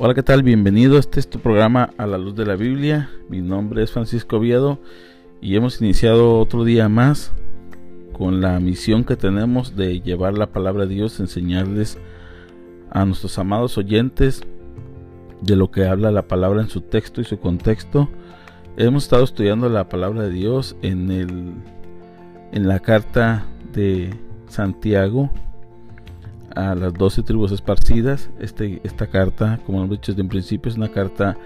Hola, ¿qué tal? Bienvenido. Este es tu programa A la Luz de la Biblia. Mi nombre es Francisco Viedo y hemos iniciado otro día más con la misión que tenemos de llevar la palabra de Dios, enseñarles a nuestros amados oyentes de lo que habla la palabra en su texto y su contexto. Hemos estado estudiando la palabra de Dios en el en la carta de Santiago a las doce tribus esparcidas. Este, esta carta, como hemos dicho desde un principio, es una carta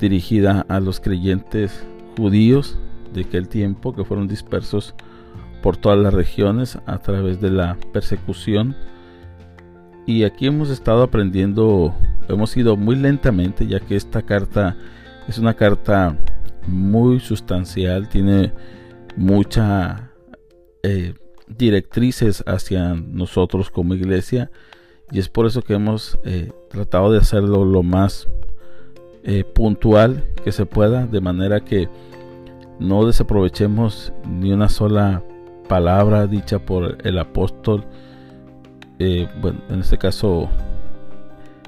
dirigida a los creyentes judíos de aquel tiempo que fueron dispersos por todas las regiones a través de la persecución. Y aquí hemos estado aprendiendo, hemos ido muy lentamente, ya que esta carta es una carta muy sustancial, tiene mucha eh, directrices hacia nosotros como iglesia y es por eso que hemos eh, tratado de hacerlo lo más eh, puntual que se pueda de manera que no desaprovechemos ni una sola palabra dicha por el apóstol eh, bueno en este caso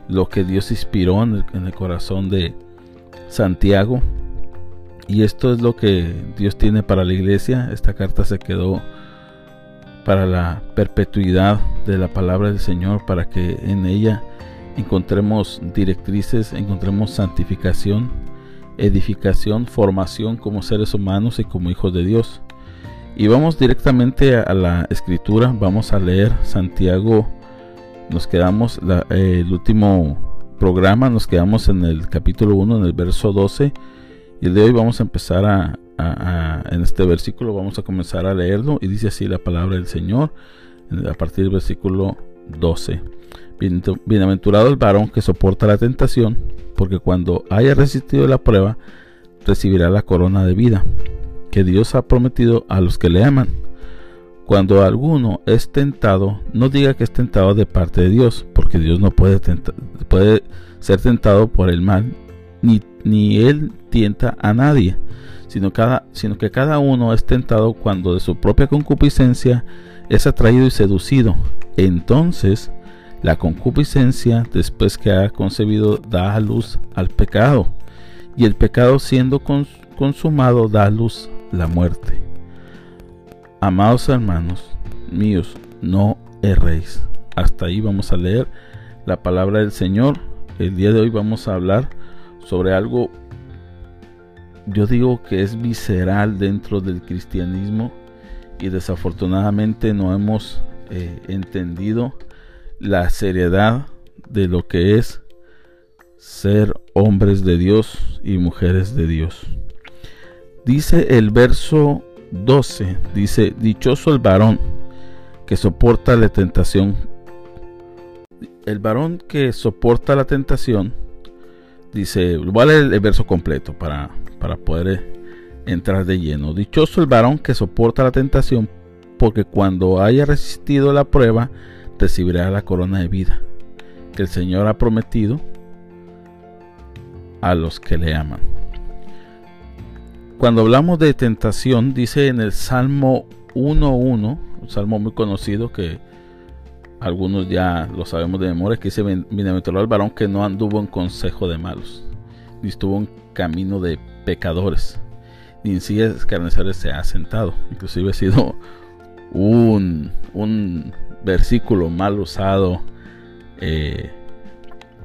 lo que Dios inspiró en el corazón de Santiago. Y esto es lo que Dios tiene para la iglesia. Esta carta se quedó para la perpetuidad de la palabra del Señor, para que en ella encontremos directrices, encontremos santificación, edificación, formación como seres humanos y como hijos de Dios. Y vamos directamente a la escritura, vamos a leer Santiago, nos quedamos, el último programa, nos quedamos en el capítulo 1, en el verso 12, y el de hoy vamos a empezar a, en este versículo vamos a comenzar a leerlo y dice así la palabra del Señor a partir del versículo 12. Bienaventurado el varón que soporta la tentación, porque cuando haya resistido la prueba, recibirá la corona de vida que Dios ha prometido a los que le aman. Cuando alguno es tentado, no diga que es tentado de parte de Dios, porque Dios no puede, puede ser tentado por el mal, ni, ni él tienta a nadie sino, cada, sino que cada uno es tentado cuando de su propia concupiscencia es atraído y seducido. Entonces, la concupiscencia, después que ha concebido, da a luz al pecado, y el pecado siendo consumado da a luz la muerte. Amados hermanos míos, no erréis. Hasta ahí vamos a leer la palabra del Señor. El día de hoy vamos a hablar sobre algo yo digo que es visceral dentro del cristianismo y desafortunadamente no hemos eh, entendido la seriedad de lo que es ser hombres de Dios y mujeres de Dios. Dice el verso 12, dice, dichoso el varón que soporta la tentación. El varón que soporta la tentación, dice, leer el verso completo para, para poder eh, entrar de lleno. Dichoso el varón que soporta la tentación, porque cuando haya resistido la prueba, recibirá la corona de vida que el Señor ha prometido a los que le aman. Cuando hablamos de tentación, dice en el Salmo 1.1, un salmo muy conocido que algunos ya lo sabemos de memoria, que dice, bienaventurado el varón que no anduvo en consejo de malos, ni estuvo en camino de pecadores, ni en sillas escarnecedores se ha sentado. Inclusive ha sido un, un versículo mal usado eh,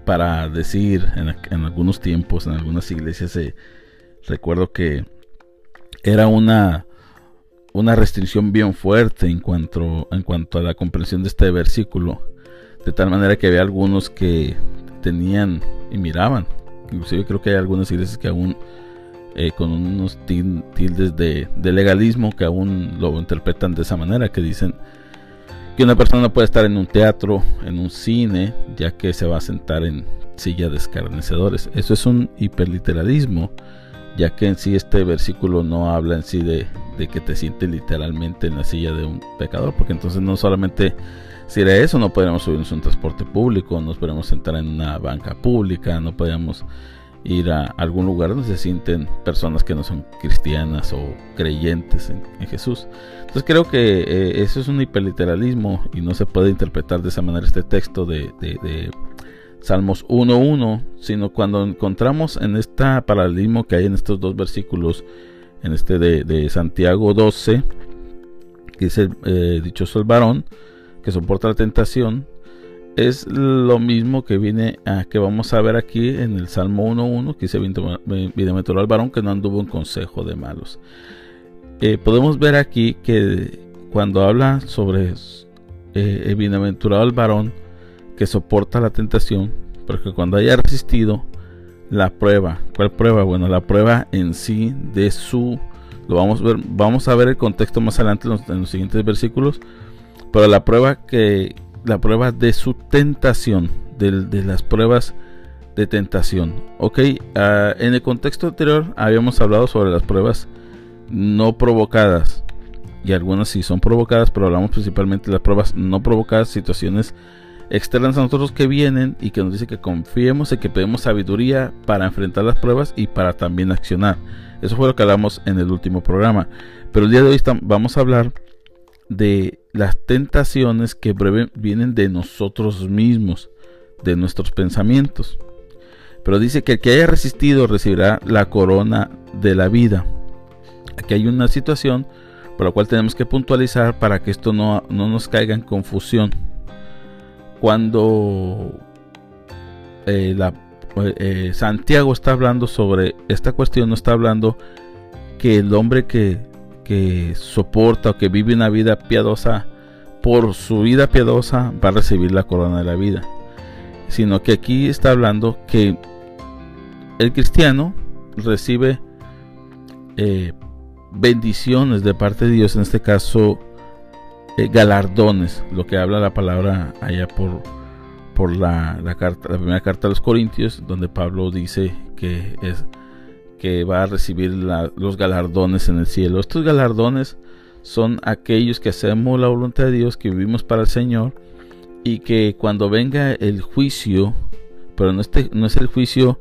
para decir en, algunos tiempos, en algunas iglesias, eh, recuerdo que era una, una restricción bien fuerte en cuanto, en cuanto a la comprensión de este versículo. De tal manera que había algunos que tenían y miraban. Inclusive creo que hay algunas iglesias que aún eh, con unos tildes de, legalismo que aún lo interpretan de esa manera, que dicen que una persona puede estar en un teatro, en un cine, ya que se va a sentar en silla de escarnecedores. Eso es un hiperliteralismo, ya que en sí este versículo no habla en sí de, que te sientes literalmente en la silla de un pecador, porque entonces no solamente sería eso, no podríamos subirnos a un transporte público, nos podríamos sentar en una banca pública, no podríamos ir a algún lugar donde se sienten personas que no son cristianas o creyentes en, Jesús. Entonces creo que eh, eso es un hiperliteralismo y no se puede interpretar de esa manera este texto de, Salmos 1.1, sino cuando encontramos en este paralelismo que hay en estos dos versículos, en este de, Santiago 12, que dice, eh, dichoso el varón que soporta la tentación, es lo mismo que viene a que vamos a ver aquí en el Salmo 1.1, que dice, bienaventurado el varón que no anduvo en consejo de malos. Eh, podemos ver aquí que cuando habla sobre eh, el bienaventurado el varón, que soporta la tentación, porque cuando haya resistido la prueba, ¿cuál prueba? Bueno, la prueba en sí de su, lo vamos a ver, vamos a ver el contexto más adelante en los, siguientes versículos, pero la prueba que, la prueba de su tentación, de, las pruebas de tentación, ok, ah, en el contexto anterior habíamos hablado sobre las pruebas no provocadas, y algunas sí son provocadas, pero hablamos principalmente de las pruebas no provocadas, situaciones externas a nosotros que vienen y que nos dice que confiemos y que pedimos sabiduría para enfrentar las pruebas y para también accionar. Eso fue lo que hablamos en el último programa. Pero el día de hoy vamos a hablar de las tentaciones que vienen de nosotros mismos, de nuestros pensamientos. Pero dice que el que haya resistido recibirá la corona de la vida. Aquí hay una situación por la cual tenemos que puntualizar para que esto no, no nos caiga en confusión cuando eh, eh, Santiago está hablando sobre esta cuestión, no está hablando que el hombre que, que soporta o que vive una vida piadosa, por su vida piadosa va a recibir la corona de la vida, sino que aquí está hablando que el cristiano recibe eh, bendiciones de parte de Dios, en este caso eh, galardones, lo que habla la palabra allá por, por la, carta, la primera carta a los Corintios, donde Pablo dice que es que va a recibir los galardones en el cielo. Estos galardones son aquellos que hacemos la voluntad de Dios, que vivimos para el Señor y que cuando venga el juicio, pero no, este, es el juicio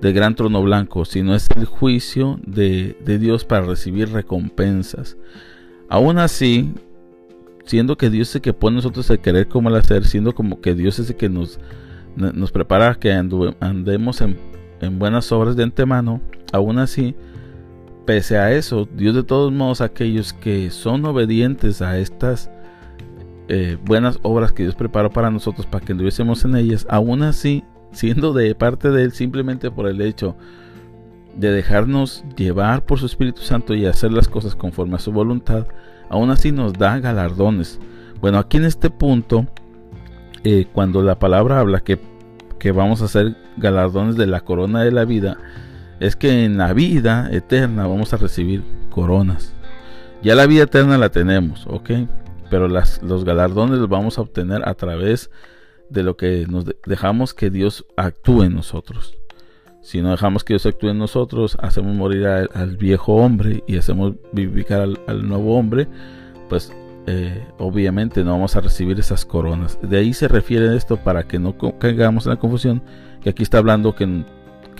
del gran trono blanco, sino es el juicio de, de Dios para recibir recompensas. Aún así, siendo que Dios es el que pone nosotros el querer como el hacer, siendo como que Dios es el que nos prepara que andemos en, buenas obras de antemano, aún así, pese a eso, Dios de todos modos, aquellos que son obedientes a estas eh, buenas obras que Dios preparó para nosotros, para que anduviésemos en ellas, aún así, siendo de parte de Él simplemente por el hecho de dejarnos llevar por su Espíritu Santo y hacer las cosas conforme a su voluntad, aún así nos da galardones. Bueno, aquí en este punto, eh, cuando la palabra habla que, que vamos a hacer galardones de la corona de la vida, es que en la vida eterna vamos a recibir coronas. Ya la vida eterna la tenemos, ¿ok? Pero los galardones los vamos a obtener a través de lo que nos dejamos que Dios actúe en nosotros. Si no dejamos que Dios actúe en nosotros, hacemos morir al, viejo hombre y hacemos vivificar al, nuevo hombre, pues eh, obviamente no vamos a recibir esas coronas. De ahí se refiere esto para que no caigamos en la confusión, que aquí está hablando que,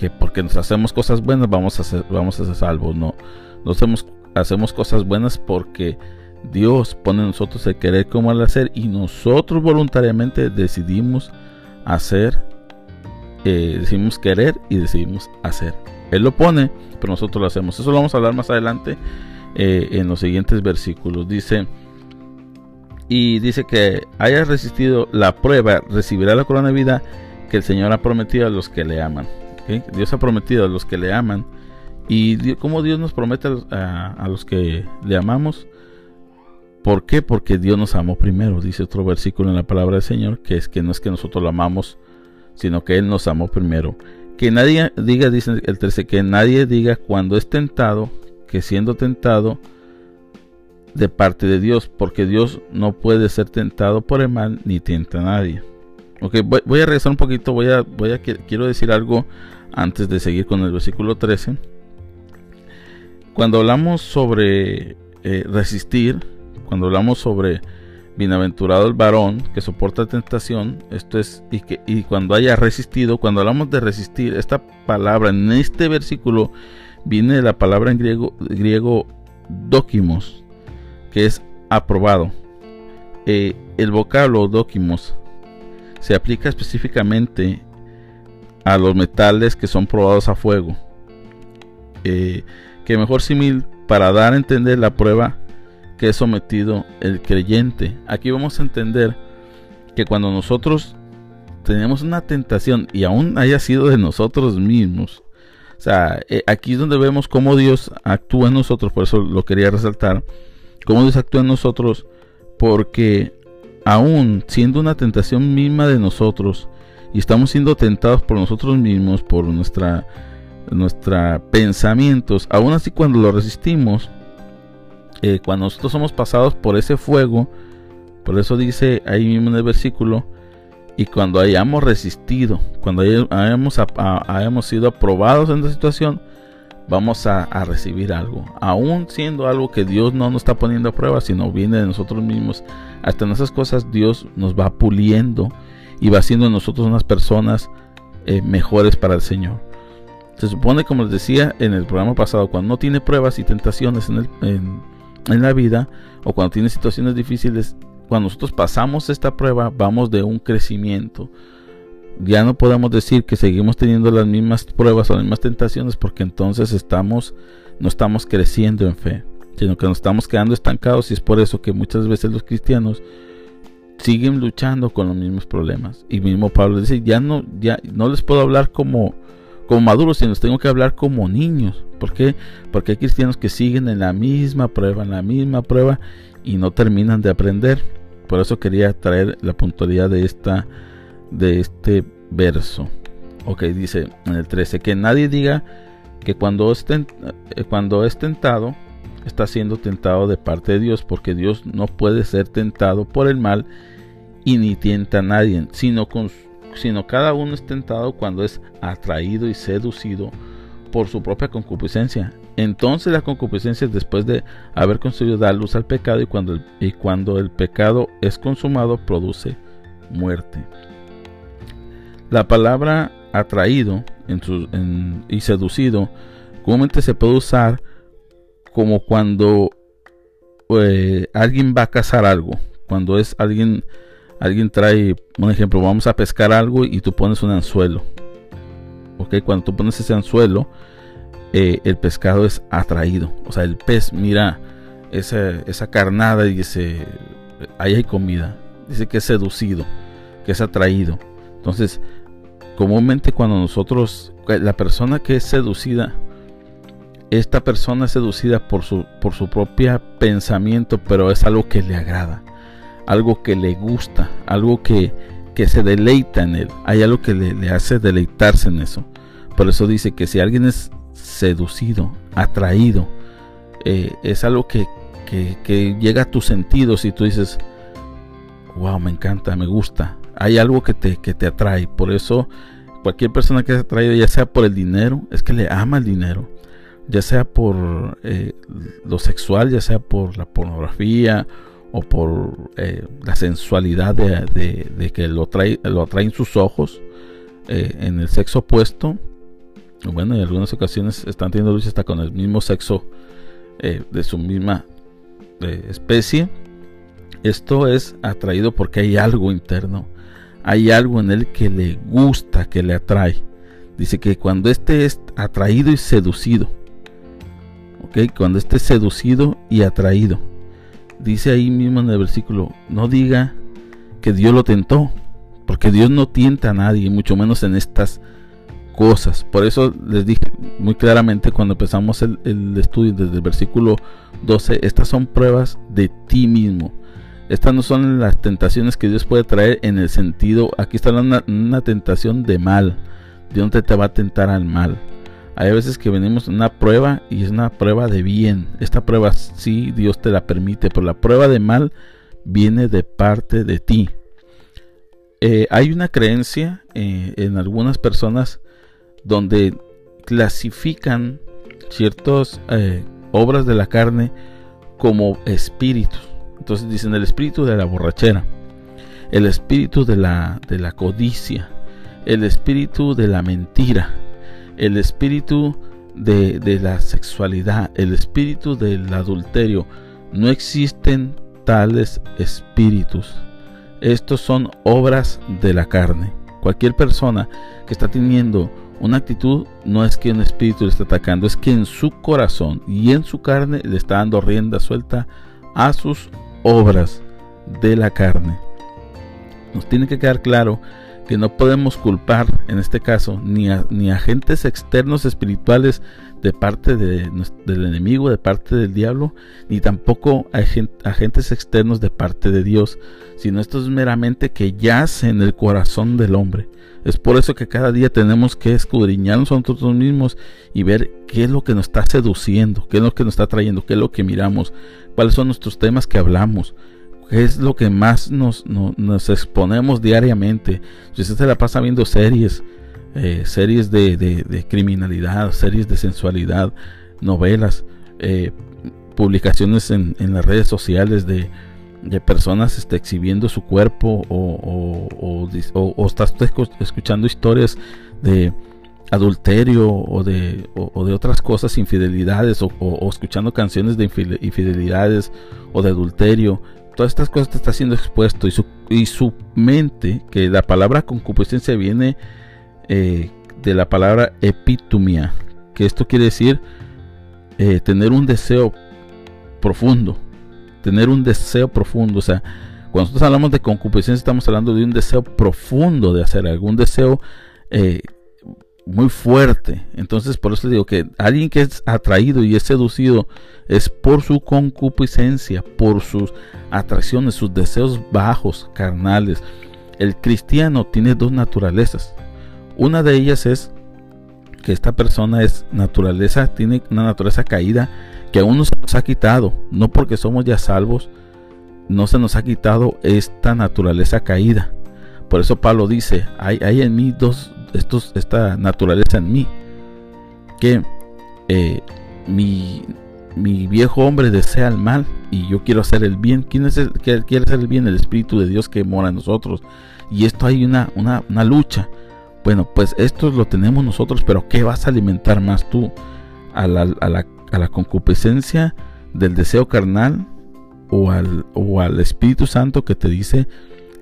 que porque nos hacemos cosas buenas vamos a ser, vamos a ser salvos. No, no hacemos, hacemos cosas buenas porque Dios pone en nosotros el querer como el hacer y nosotros voluntariamente decidimos hacer eh, decidimos querer y decidimos hacer. Él lo pone, pero nosotros lo hacemos. Eso lo vamos a hablar más adelante eh, en los siguientes versículos. Dice, y dice que haya resistido la prueba, recibirá la corona de vida que el Señor ha prometido a los que le aman. Dios ha prometido a los que le aman. Y como Dios nos promete a, a, los que le amamos. ¿Por qué? Porque Dios nos amó primero. Dice otro versículo en la palabra del Señor, que es que no es que nosotros lo amamos sino que Él nos amó primero. Que nadie diga, dice el 13, que nadie diga cuando es tentado, que siendo tentado de parte de Dios, porque Dios no puede ser tentado por el mal ni tienta a nadie. Ok, voy, a regresar un poquito, voy a, voy a, quiero decir algo antes de seguir con el versículo 13. Cuando hablamos sobre eh, resistir, cuando hablamos sobre Bienaventurado el varón que soporta tentación, esto es, y, que, y cuando haya resistido, cuando hablamos de resistir, esta palabra en este versículo viene de la palabra en griego, griego dokimos, que es aprobado. Eh, el vocablo dokimos se aplica específicamente a los metales que son probados a fuego. Eh, que mejor simil para dar a entender la prueba que es sometido el creyente. Aquí vamos a entender que cuando nosotros tenemos una tentación y aún haya sido de nosotros mismos, o sea, eh, aquí es donde vemos cómo Dios actúa en nosotros, por eso lo quería resaltar, cómo Dios actúa en nosotros, porque aún siendo una tentación misma de nosotros, y estamos siendo tentados por nosotros mismos, por nuestra, pensamientos, aún así cuando lo resistimos, eh, cuando nosotros somos pasados por ese fuego, por eso dice ahí mismo en el versículo, y cuando hayamos resistido, cuando hayamos, hayamos sido aprobados en la situación, vamos a, recibir algo. Aún siendo algo que Dios no nos está poniendo a prueba, sino viene de nosotros mismos. Hasta en esas cosas Dios nos va puliendo y va haciendo de nosotros unas personas eh, mejores para el Señor. Se supone, como les decía en el programa pasado, cuando no tiene pruebas y tentaciones en, en la vida o cuando tiene situaciones difíciles, cuando nosotros pasamos esta prueba, vamos de un crecimiento. Ya no podemos decir que seguimos teniendo las mismas pruebas o las mismas tentaciones porque entonces estamos no estamos creciendo en fe, sino que nos estamos quedando estancados y es por eso que muchas veces los cristianos siguen luchando con los mismos problemas. Y mismo Pablo dice, ya no ya no les puedo hablar como como maduros, sino les tengo que hablar como niños. ¿Por qué? Porque hay cristianos que siguen en la misma prueba, en la misma prueba y no terminan de aprender. Por eso quería traer la puntualidad de esta de este verso. Ok, dice en el 13 que nadie diga que cuando es, eh, cuando es tentado está siendo tentado de parte de Dios, porque Dios no puede ser tentado por el mal y ni tienta a nadie, sino, sino cada uno es tentado cuando es atraído y seducido por su propia concupiscencia. Entonces la concupiscencia después de haber conseguido dar luz al pecado y cuando y cuando el pecado es consumado produce muerte. La palabra atraído y seducido comúnmente se puede usar como cuando eh, alguien va a cazar algo. Cuando es alguien, alguien trae, un ejemplo, vamos a pescar algo y tú pones un anzuelo. Ok, cuando tú pones ese anzuelo, eh, el pescado es atraído. O sea, el pez mira esa, esa carnada y dice, ahí hay comida. Dice que es seducido, que es atraído. Entonces, comúnmente cuando nosotros, la persona que es seducida, esta persona es seducida por su, por su propio pensamiento, pero es algo que le agrada, algo que le gusta, algo que, que se deleita en él. Hay algo que le, le hace deleitarse en eso. Por eso dice que si alguien es seducido, atraído. Eh, es algo que, llega a tus sentidos y tú dices, wow, me encanta, me gusta. Hay algo que te, que te atrae. Por eso cualquier persona que se atraído, ya sea por el dinero, es que le ama el dinero. Ya sea por eh, lo sexual, ya sea por la pornografía o por eh, la sensualidad de, que lo, trae, lo atraen sus ojos en el sexo opuesto bueno, en algunas ocasiones están teniendo lucha hasta con el mismo sexo eh, de su misma eh, especie. Esto es atraído porque hay algo interno, hay algo en él que le gusta, que le atrae. Dice que cuando este es atraído y seducido, ok, cuando esté seducido y atraído, dice ahí mismo en el versículo, no diga que Dios lo tentó, porque Dios no tienta a nadie, mucho menos en estas cosas. Por eso les dije muy claramente cuando empezamos el, estudio desde el versículo 12, estas son pruebas de ti mismo. Estas no son las tentaciones que Dios puede traer en el sentido, aquí está una, tentación de mal. Dios no te va a tentar al mal. Hay veces que venimos una prueba y es una prueba de bien. Esta prueba sí Dios te la permite, pero la prueba de mal viene de parte de ti. Eh, hay una creencia eh, en algunas personas donde clasifican ciertas eh, obras de la carne como espíritus. Entonces dicen el espíritu de la borrachera, el espíritu de la, de la codicia, el espíritu de la mentira, el espíritu de, de la sexualidad, el espíritu del adulterio. No existen tales espíritus. Estos son obras de la carne. Cualquier persona que está teniendo una actitud no es que un espíritu le está atacando, es que en su corazón y en su carne le está dando rienda suelta a sus obras de la carne. Nos tiene que quedar claro que no podemos culpar en este caso ni a, ni agentes externos espirituales de parte de, del enemigo, de parte del diablo, ni tampoco a agentes externos de parte de Dios, sino esto es meramente que yace en el corazón del hombre. Es por eso que cada día tenemos que escudriñarnos a nosotros mismos y ver qué es lo que nos está seduciendo, qué es lo que nos está trayendo, qué es lo que miramos, cuáles son nuestros temas que hablamos, es lo que más nos, nos exponemos diariamente. Si usted se la pasa viendo series, eh, series de, criminalidad, series de sensualidad, novelas, eh, publicaciones en, las redes sociales de, personas este, exhibiendo su cuerpo o, o, escuchando historias de adulterio o, de otras cosas, infidelidades o, escuchando canciones de infidelidades o de adulterio. Todas estas cosas te está siendo expuesto y su, y su mente, que la palabra concupiscencia viene eh, de la palabra epitumia, que esto quiere decir eh, tener un deseo profundo, tener un deseo profundo, o sea, cuando nosotros hablamos de concupiscencia estamos hablando de un deseo profundo de hacer algún deseo eh, muy fuerte. Entonces, por eso digo que alguien que es atraído y es seducido es por su concupiscencia, por sus atracciones, sus deseos bajos, carnales. El cristiano tiene dos naturalezas. Una de ellas es que esta persona es naturaleza, tiene una naturaleza caída que aún no se nos ha quitado, no porque somos ya salvos, no se nos ha quitado esta naturaleza caída. Por eso Pablo dice, hay, hay en mí dos, estos, esta naturaleza en mí, que eh, mi, mi, viejo hombre desea el mal y yo quiero hacer el bien. ¿Quién es el que quiere hacer el bien? El Espíritu de Dios que mora en nosotros. Y esto hay una, una, una lucha. Bueno, pues esto lo tenemos nosotros, pero ¿qué vas a alimentar más tú? ¿A la, a la, a la concupiscencia del deseo carnal o al, o al Espíritu Santo que te dice,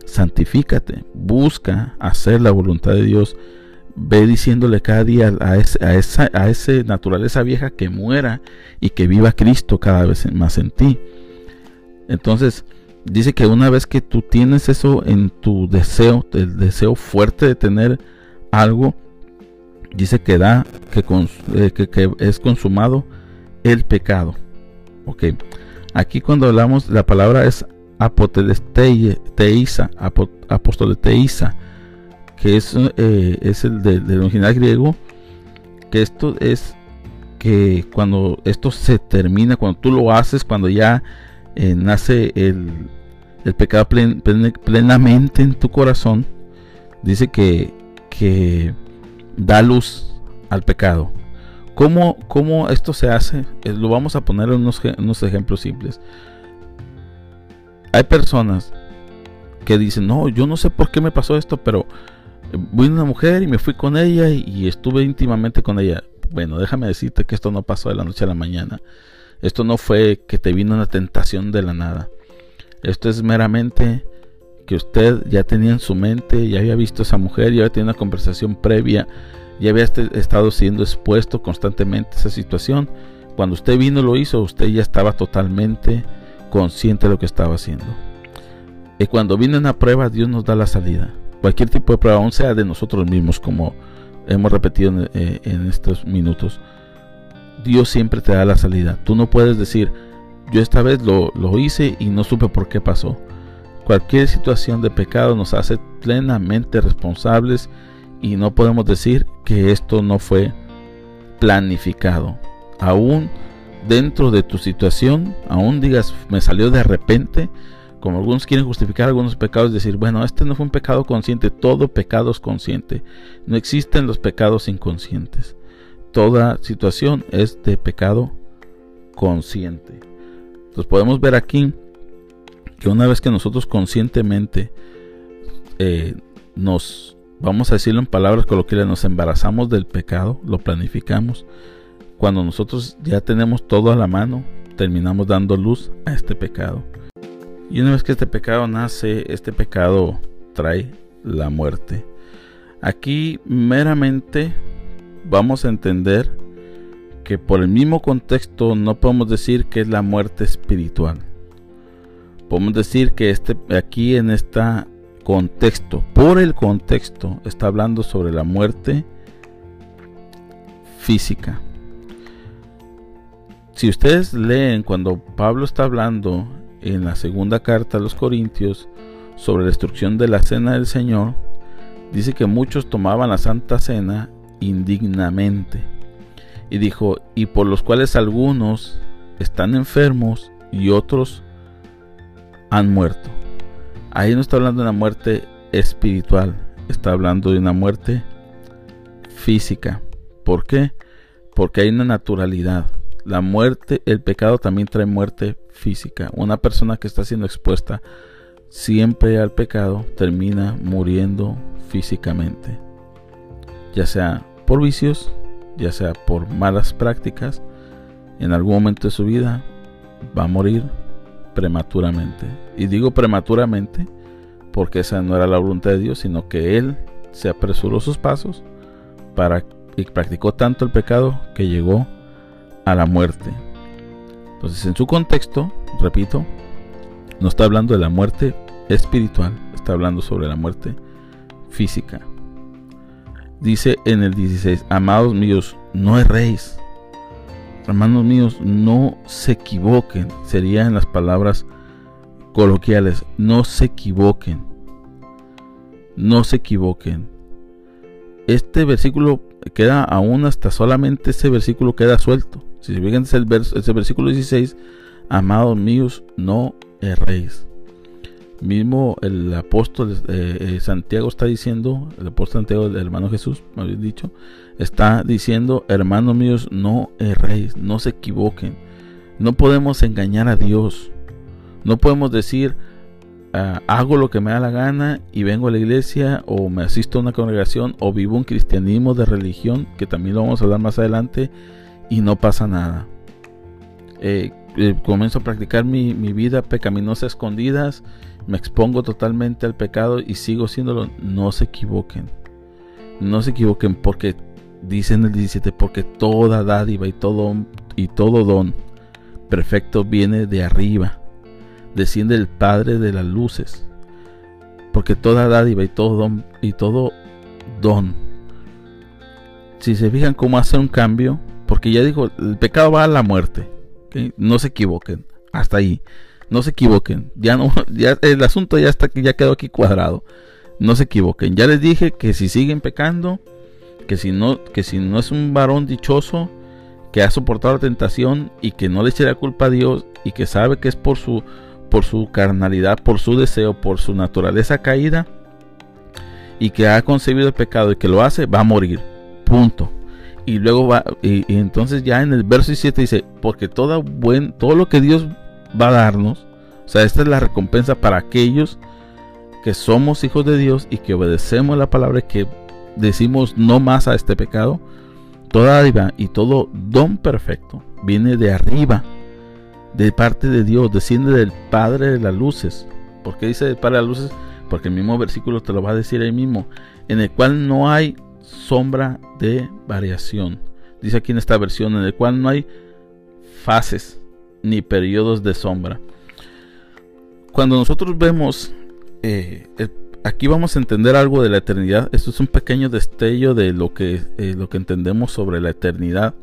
santifícate, busca hacer la voluntad de Dios, ve diciéndole cada día a, esa, a esa naturaleza vieja que muera y que viva Cristo cada vez más en ti. Entonces, dice que una vez que tú tienes eso en tu deseo, el deseo fuerte de tener algo, dice que da, que, eh, es consumado el pecado. Ok, aquí cuando hablamos, la palabra es apoteleiza, apostoleteiza, que es, eh, es el del original griego, que esto es que cuando esto se termina, cuando tú lo haces, cuando ya eh, nace el, el pecado plenamente en tu corazón, dice que que da luz al pecado. ¿Cómo, cómo esto se hace? Eh, lo vamos a poner en unos, ejemplos simples. Hay personas que dicen, no, yo no sé por qué me pasó esto, pero a una mujer y me fui con ella y, estuve íntimamente con ella. Bueno, déjame decirte que esto no pasó de la noche a la mañana. Esto no fue que te vino una tentación de la nada. Esto es meramente que usted ya tenía en su mente, ya había visto a esa mujer, ya había tenido una conversación previa, ya había este, estado siendo expuesto constantemente a esa situación. Cuando usted vino lo hizo, usted ya estaba totalmente consciente de lo que estaba haciendo. Y cuando viene una prueba, Dios nos da la salida. Cualquier tipo de prueba, aún sea de nosotros mismos, como hemos repetido en, eh, estos minutos, Dios siempre te da la salida. Tú no puedes decir, yo esta vez lo, lo hice y no supe por qué pasó. Cualquier situación de pecado nos hace plenamente responsables y no podemos decir que esto no fue planificado. Aún dentro de tu situación, aún digas, me salió de repente, como algunos quieren justificar algunos pecados, decir, bueno, este no fue un pecado consciente, todo pecado es consciente. No existen los pecados inconscientes. Toda situación es de pecado consciente. Entonces podemos ver aquí que una vez que nosotros conscientemente eh, nos, vamos a decirlo en palabras coloquiales, nos embarazamos del pecado, lo planificamos, cuando nosotros ya tenemos todo a la mano, terminamos dando luz a este pecado. Y una vez que este pecado nace, este pecado trae la muerte. Aquí meramente vamos a entender que por el mismo contexto no podemos decir que es la muerte espiritual. Podemos decir que este aquí en este contexto, por el contexto, está hablando sobre la muerte física. Si ustedes leen cuando Pablo está hablando en la segunda carta a los Corintios sobre la destrucción de la cena del Señor, dice que muchos tomaban la Santa Cena indignamente. Y dijo, y por los cuales algunos están enfermos y otros han muerto. Ahí no está hablando de una muerte espiritual, está hablando de una muerte física. ¿Por qué? Porque hay una naturalidad. La muerte, el pecado también trae muerte física. Una persona que está siendo expuesta siempre al pecado termina muriendo físicamente. Ya sea por vicios, ya sea por malas prácticas, en algún momento de su vida va a morir prematuramente. Y digo prematuramente porque esa no era la voluntad de Dios, sino que Él se apresuró sus pasos para y practicó tanto el pecado que llegó a la muerte. Entonces, en su contexto, repito, no está hablando de la muerte espiritual, está hablando sobre la muerte física. Dice en el 16, amados míos, no erréis. Hermanos míos, no se equivoquen. Serían las palabras coloquiales. No se equivoquen. No se equivoquen. Este versículo queda aún hasta solamente ese versículo queda suelto. Si se fijan ese, ese versículo 16, amados míos, no erréis mismo el apóstol eh, eh, Santiago está diciendo, el apóstol Santiago, el hermano Jesús, me habéis dicho, está diciendo, hermanos míos, no erréis, no se equivoquen. No podemos engañar a Dios. No podemos decir, ah, hago lo que me da la gana y vengo a la iglesia o me asisto a una congregación o vivo un cristianismo de religión, que también lo vamos a hablar más adelante, y no pasa nada. Eh, comienzo a practicar mi, mi vida pecaminosa escondidas me expongo totalmente al pecado y sigo haciéndolo, no se equivoquen. No se equivoquen porque dice en el 17, porque toda dádiva y todo, y todo don perfecto viene de arriba, desciende el Padre de las luces. Porque toda dádiva y todo don, y todo don, si se fijan cómo hace un cambio, porque ya dijo, el pecado va a la muerte. No se equivoquen, hasta ahí. No se equivoquen. Ya no, ya el asunto ya está ya quedó aquí cuadrado. No se equivoquen. Ya les dije que si siguen pecando, que si no, que si no es un varón dichoso que ha soportado la tentación y que no le eche la culpa a Dios y que sabe que es por su por su carnalidad, por su deseo, por su naturaleza caída y que ha concebido el pecado y que lo hace, va a morir. Punto. Y luego va y, entonces ya en el verso 7 dice, porque todo buen todo lo que Dios va a darnos. O sea, esta es la recompensa para aquellos que somos hijos de Dios y que obedecemos la palabra y que decimos no más a este pecado. Toda dádiva y todo don perfecto viene de arriba, de parte de Dios, desciende del Padre de las luces. ¿Por qué dice del Padre de las luces? Porque el mismo versículo te lo va a decir ahí mismo, en el cual no hay sombra de variación. Dice aquí en esta versión, en el cual no hay fases, ni periodos de sombra. Cuando nosotros vemos, eh, aquí vamos a entender algo de la eternidad. Esto es un pequeño destello de lo que, eh, lo que entendemos sobre la eternidad.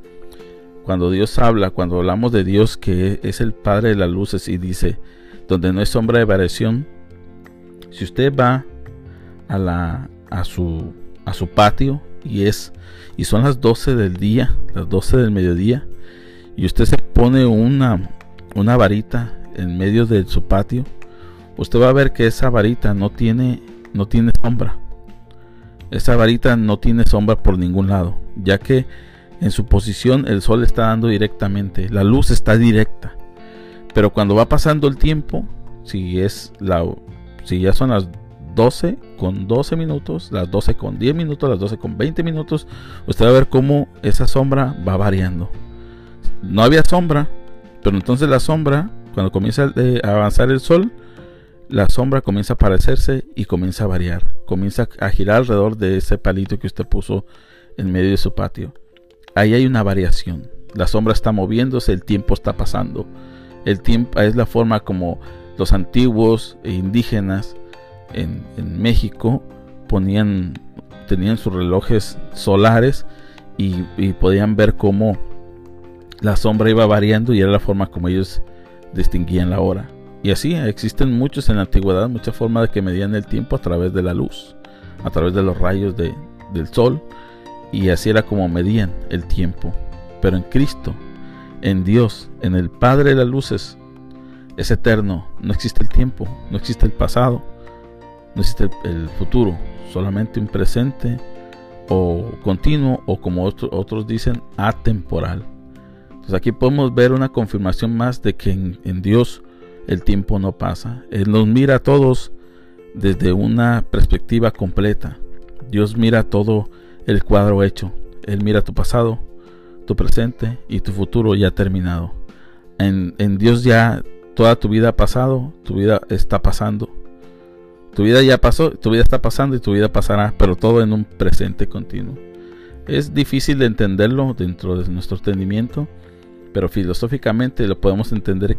Cuando Dios habla, cuando hablamos de Dios que es el Padre de las luces y dice, donde no hay sombra de variación, si usted va a, la, a, su, a su patio y es y son las 12 del día, las 12 del mediodía, y usted se pone una, una varita en medio de su patio, usted va a ver que esa varita no tiene, no tiene sombra. Esa varita no tiene sombra por ningún lado, ya que en su posición el sol está dando directamente, la luz está directa. Pero cuando va pasando el tiempo, si es la si ya son las 12 con 12 minutos, las 12 con 10 minutos, las 12 con 20 minutos, usted va a ver cómo esa sombra va variando no había sombra, pero entonces la sombra, cuando comienza a avanzar el sol, la sombra comienza a parecerse y comienza a variar, comienza a girar alrededor de ese palito que usted puso en medio de su patio. Ahí hay una variación. La sombra está moviéndose, el tiempo está pasando. El tiempo es la forma como los antiguos e indígenas en, México ponían, tenían sus relojes solares y, podían ver cómo la sombra iba variando y era la forma como ellos distinguían la hora. Y así existen muchos en la antigüedad, muchas formas de que medían el tiempo a través de la luz, a través de los rayos de, del sol. Y así era como medían el tiempo. Pero en Cristo, en Dios, en el Padre de las luces, es eterno. No existe el tiempo, no existe el pasado, no existe el, futuro. Solamente un presente o continuo o como otros dicen, atemporal. Entonces aquí podemos ver una confirmación más de que en Dios el tiempo no pasa. Él nos mira a todos desde una perspectiva completa. Dios mira todo el cuadro hecho. Él mira tu pasado, tu presente y tu futuro ya terminado. En, Dios ya toda tu vida ha pasado, tu vida está pasando. Tu vida ya pasó, tu vida está pasando y tu vida pasará, pero todo en un presente continuo. Es difícil de entenderlo dentro de nuestro entendimiento, pero filosóficamente lo podemos entender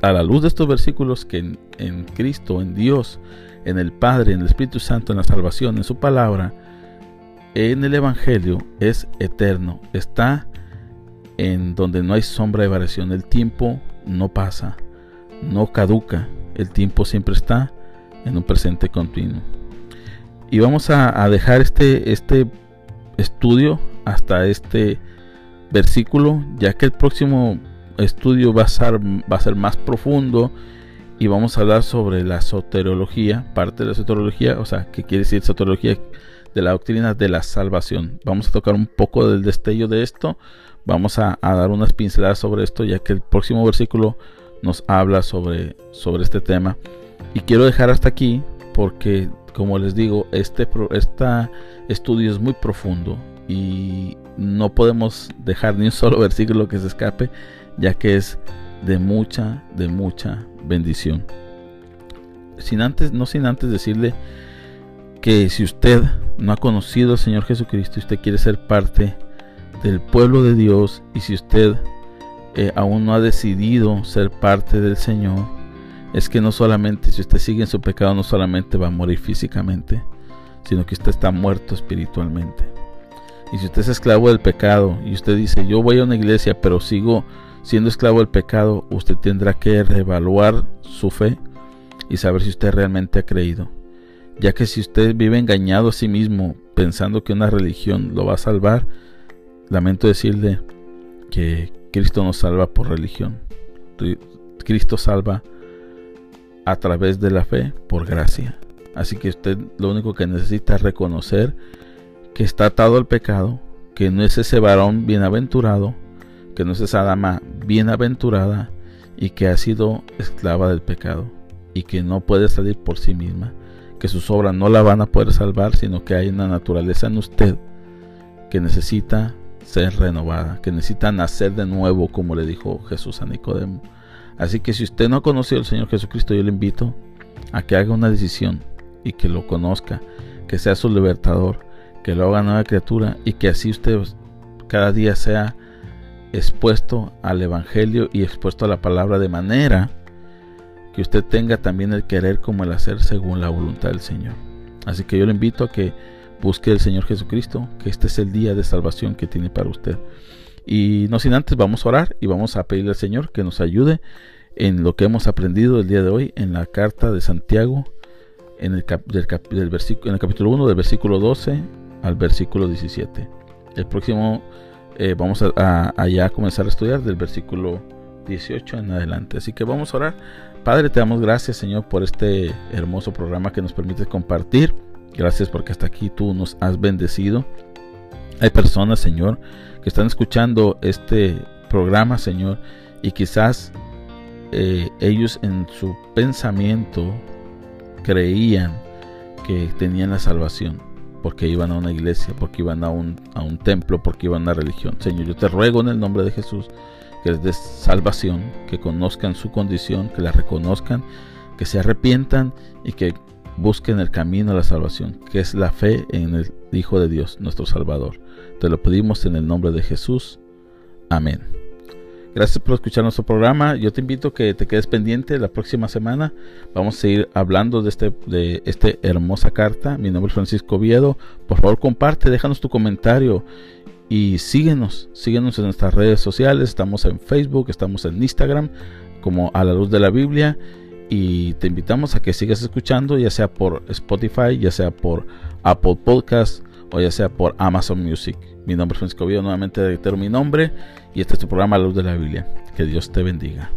a la luz de estos versículos que en, Cristo, en Dios, en el Padre, en el Espíritu Santo, en la salvación, en su palabra, en el Evangelio es eterno. Está en donde no hay sombra de variación. El tiempo no pasa, no caduca. El tiempo siempre está en un presente continuo. Y vamos a, a dejar este, este estudio hasta este versículo, ya que el próximo estudio va a, ser, va a ser más profundo y vamos a hablar sobre la soteriología, parte de la soteriología, o sea, ¿qué quiere decir soteriología? De la doctrina de la salvación. Vamos a tocar un poco del destello de esto, vamos a, dar unas pinceladas sobre esto, ya que el próximo versículo nos habla sobre, sobre este tema. Y quiero dejar hasta aquí porque, como les digo, este, este estudio es muy profundo y no podemos dejar ni un solo versículo que se escape ya que es de mucha, de mucha bendición. Sin antes, no sin antes decirle que si usted no ha conocido al Señor Jesucristo usted quiere ser parte del pueblo de Dios y si usted eh, aún no ha decidido ser parte del Señor, es que no solamente si usted sigue en su pecado no solamente va a morir físicamente, sino que usted está muerto espiritualmente. Y si usted es esclavo del pecado y usted dice, yo voy a una iglesia pero sigo Siendo esclavo del pecado, usted tendrá que reevaluar su fe y saber si usted realmente ha creído. Ya que si usted vive engañado a sí mismo pensando que una religión lo va a salvar, lamento decirle que Cristo no salva por religión. Cristo salva a través de la fe por gracia. Así que usted lo único que necesita es reconocer que está atado al pecado, que no es ese varón bienaventurado, que no es esa dama bienaventurada y que ha sido esclava del pecado y que no puede salir por sí misma, que sus obras no la van a poder salvar, sino que hay una naturaleza en usted que necesita ser renovada, que necesita nacer de nuevo, como le dijo Jesús a Nicodemo. Así que si usted no ha conocido al Señor Jesucristo, yo le invito a que haga una decisión y que lo conozca, que sea su libertador, que lo haga nueva criatura y que así usted cada día sea expuesto al Evangelio y expuesto a la palabra de manera que usted tenga también el querer como el hacer según la voluntad del Señor. Así que yo le invito a que busque el Señor Jesucristo, que este es el día de salvación que tiene para usted. Y no sin antes vamos a orar y vamos a pedirle al Señor que nos ayude en lo que hemos aprendido el día de hoy en la carta de Santiago, en el, del, versículo, en el capítulo 1 del versículo 12 al versículo 17. El próximo eh, vamos a, a, comenzar a estudiar del versículo 18 en adelante. Así que vamos a orar. Padre, te damos gracias, Señor, por este hermoso programa que nos permite compartir. Gracias porque hasta aquí tú nos has bendecido. Hay personas, Señor, que están escuchando este programa, Señor, y quizás eh, ellos en su pensamiento creían que tenían la salvación porque iban a una iglesia, porque iban a un, a un templo, porque iban a una religión. Señor, yo te ruego en el nombre de Jesús que les des salvación, que conozcan su condición, que la reconozcan, que se arrepientan y que busquen el camino a la salvación, que es la fe en el Hijo de Dios, nuestro Salvador. Te lo pedimos en el nombre de Jesús. Amén. Gracias por escuchar nuestro programa. Yo te invito a que te quedes pendiente la próxima semana. Vamos a seguir hablando de este de esta hermosa carta. Mi nombre es Francisco Viedo. Por favor, comparte, déjanos tu comentario y síguenos. Síguenos en nuestras redes sociales. Estamos en Facebook, estamos en Instagram como a la luz de la Biblia y te invitamos a que sigas escuchando ya sea por Spotify, ya sea por Apple Podcast o ya sea por Amazon Music. Mi nombre es Francisco Viedo, nuevamente reitero mi nombre y este es tu programa La Luz de la Biblia. Que Dios te bendiga.